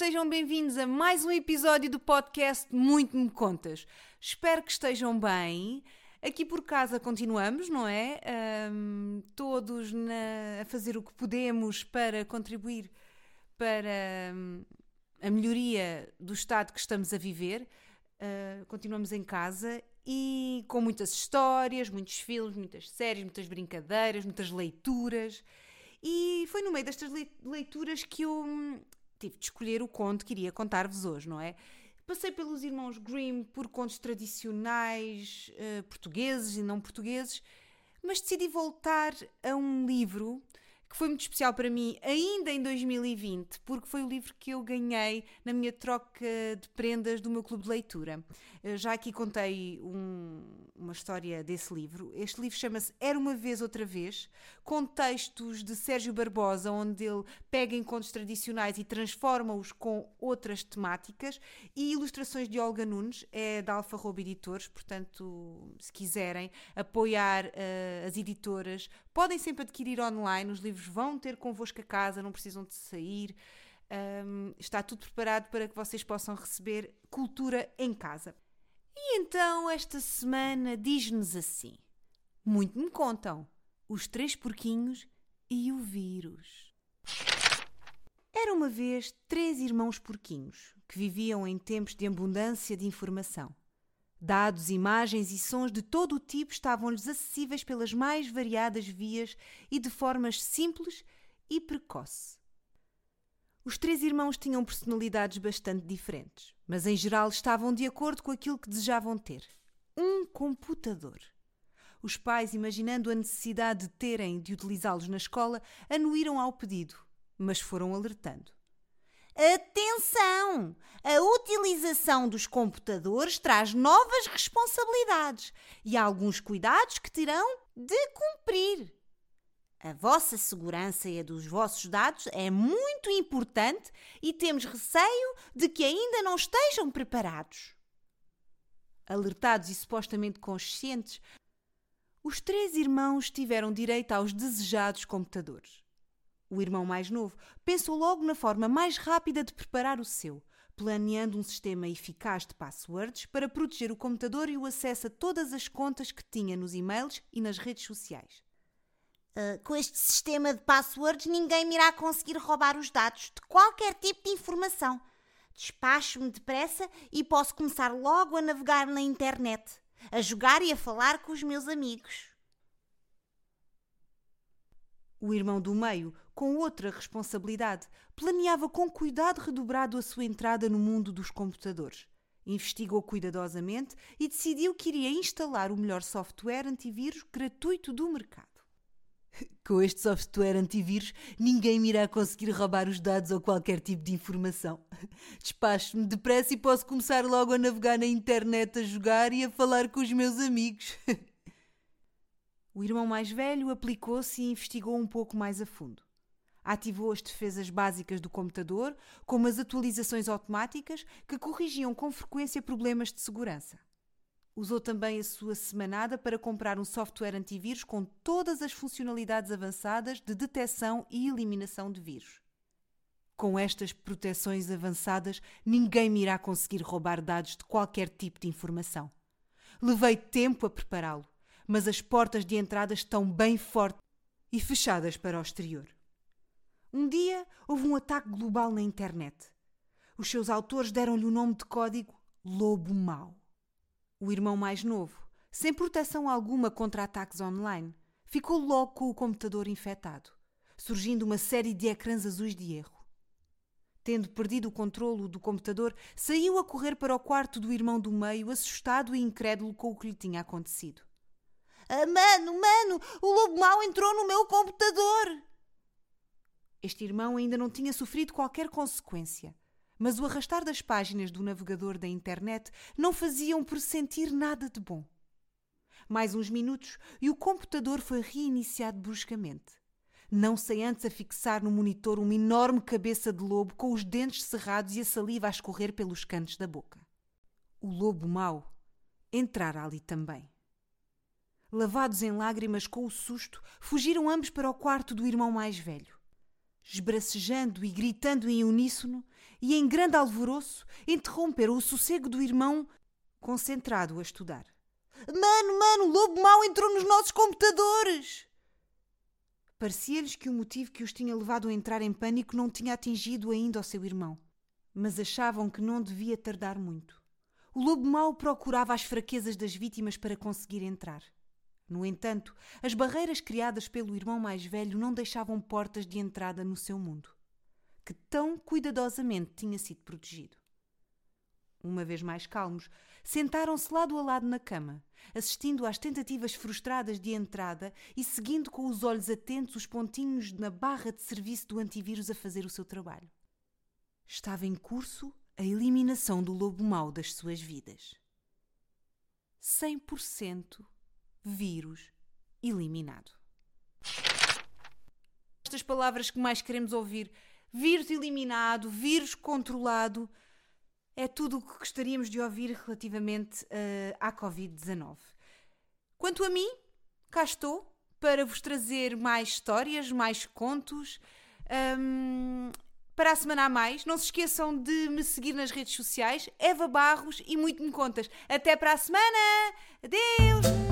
sejam bem-vindos a mais um episódio do podcast Muito Me Contas. Espero que estejam bem. Aqui por casa continuamos, não é? Um, todos na, a fazer o que podemos para contribuir para um, a melhoria do estado que estamos a viver. Uh, continuamos em casa e com muitas histórias, muitos filmes, muitas séries, muitas brincadeiras, muitas leituras. E foi no meio destas leituras que eu hum, tive de escolher o conto que iria contar-vos hoje, não é? Passei pelos irmãos Grimm por contos tradicionais uh, portugueses e não portugueses, mas decidi voltar a um livro que foi muito especial para mim ainda em 2020, porque foi o livro que eu ganhei na minha troca de prendas do meu clube de leitura. Eu já aqui contei um, uma história desse livro. Este livro chama-se Era uma vez outra vez, com textos de Sérgio Barbosa, onde ele pega encontros tradicionais e transforma-os com outras temáticas, e ilustrações de Olga Nunes, é da Alfa Roba Editores, portanto, se quiserem apoiar uh, as editoras, podem sempre adquirir online os livros vão ter convosco a casa, não precisam de sair. Um, está tudo preparado para que vocês possam receber cultura em casa. E então esta semana diz-nos assim: Muito me contam, os três porquinhos e o vírus. Era uma vez três irmãos porquinhos que viviam em tempos de abundância de informação. Dados, imagens e sons de todo o tipo estavam-lhes acessíveis pelas mais variadas vias e de formas simples e precoce. Os três irmãos tinham personalidades bastante diferentes, mas em geral estavam de acordo com aquilo que desejavam ter: um computador. Os pais, imaginando a necessidade de terem de utilizá-los na escola, anuíram ao pedido, mas foram alertando. Atenção! A utilização dos computadores traz novas responsabilidades e alguns cuidados que terão de cumprir. A vossa segurança e a dos vossos dados é muito importante e temos receio de que ainda não estejam preparados. Alertados e supostamente conscientes, os três irmãos tiveram direito aos desejados computadores. O irmão mais novo pensou logo na forma mais rápida de preparar o seu, planeando um sistema eficaz de passwords para proteger o computador e o acesso a todas as contas que tinha nos e-mails e nas redes sociais. Uh, com este sistema de passwords, ninguém me irá conseguir roubar os dados de qualquer tipo de informação. Despacho-me depressa e posso começar logo a navegar na internet, a jogar e a falar com os meus amigos. O irmão do meio, com outra responsabilidade, planeava com cuidado redobrado a sua entrada no mundo dos computadores. Investigou cuidadosamente e decidiu que iria instalar o melhor software antivírus gratuito do mercado. Com este software antivírus, ninguém me irá conseguir roubar os dados ou qualquer tipo de informação. Despacho-me depressa e posso começar logo a navegar na internet, a jogar e a falar com os meus amigos. O irmão mais velho aplicou-se e investigou um pouco mais a fundo. Ativou as defesas básicas do computador, como as atualizações automáticas que corrigiam com frequência problemas de segurança. Usou também a sua semanada para comprar um software antivírus com todas as funcionalidades avançadas de detecção e eliminação de vírus. Com estas proteções avançadas, ninguém me irá conseguir roubar dados de qualquer tipo de informação. Levei tempo a prepará-lo mas as portas de entrada estão bem fortes e fechadas para o exterior. Um dia houve um ataque global na internet. Os seus autores deram-lhe o nome de código Lobo Mau. O irmão mais novo, sem proteção alguma contra ataques online, ficou logo com o computador infectado, surgindo uma série de ecrãs azuis de erro. Tendo perdido o controlo do computador, saiu a correr para o quarto do irmão do meio, assustado e incrédulo com o que lhe tinha acontecido. Ah, mano, mano, o lobo mau entrou no meu computador. Este irmão ainda não tinha sofrido qualquer consequência, mas o arrastar das páginas do navegador da internet não faziam pressentir nada de bom. Mais uns minutos e o computador foi reiniciado bruscamente. Não sem antes a fixar no monitor uma enorme cabeça de lobo com os dentes cerrados e a saliva a escorrer pelos cantos da boca. O lobo mau entrara ali também. Lavados em lágrimas com o susto, fugiram ambos para o quarto do irmão mais velho. Esbracejando e gritando em uníssono, e em grande alvoroço interromperam o sossego do irmão, concentrado a estudar. Mano, mano, o lobo mau entrou nos nossos computadores! Parecia-lhes que o motivo que os tinha levado a entrar em pânico não tinha atingido ainda o seu irmão, mas achavam que não devia tardar muito. O lobo mau procurava as fraquezas das vítimas para conseguir entrar. No entanto, as barreiras criadas pelo irmão mais velho não deixavam portas de entrada no seu mundo, que tão cuidadosamente tinha sido protegido. Uma vez mais calmos, sentaram-se lado a lado na cama, assistindo às tentativas frustradas de entrada e seguindo com os olhos atentos os pontinhos na barra de serviço do antivírus a fazer o seu trabalho. Estava em curso a eliminação do lobo mau das suas vidas. 100% vírus eliminado. Estas palavras que mais queremos ouvir: vírus eliminado, vírus controlado é tudo o que gostaríamos de ouvir relativamente uh, à Covid-19. Quanto a mim, cá estou para vos trazer mais histórias, mais contos. Um, para a semana a mais, não se esqueçam de me seguir nas redes sociais, Eva Barros e muito me contas. Até para a semana! Adeus!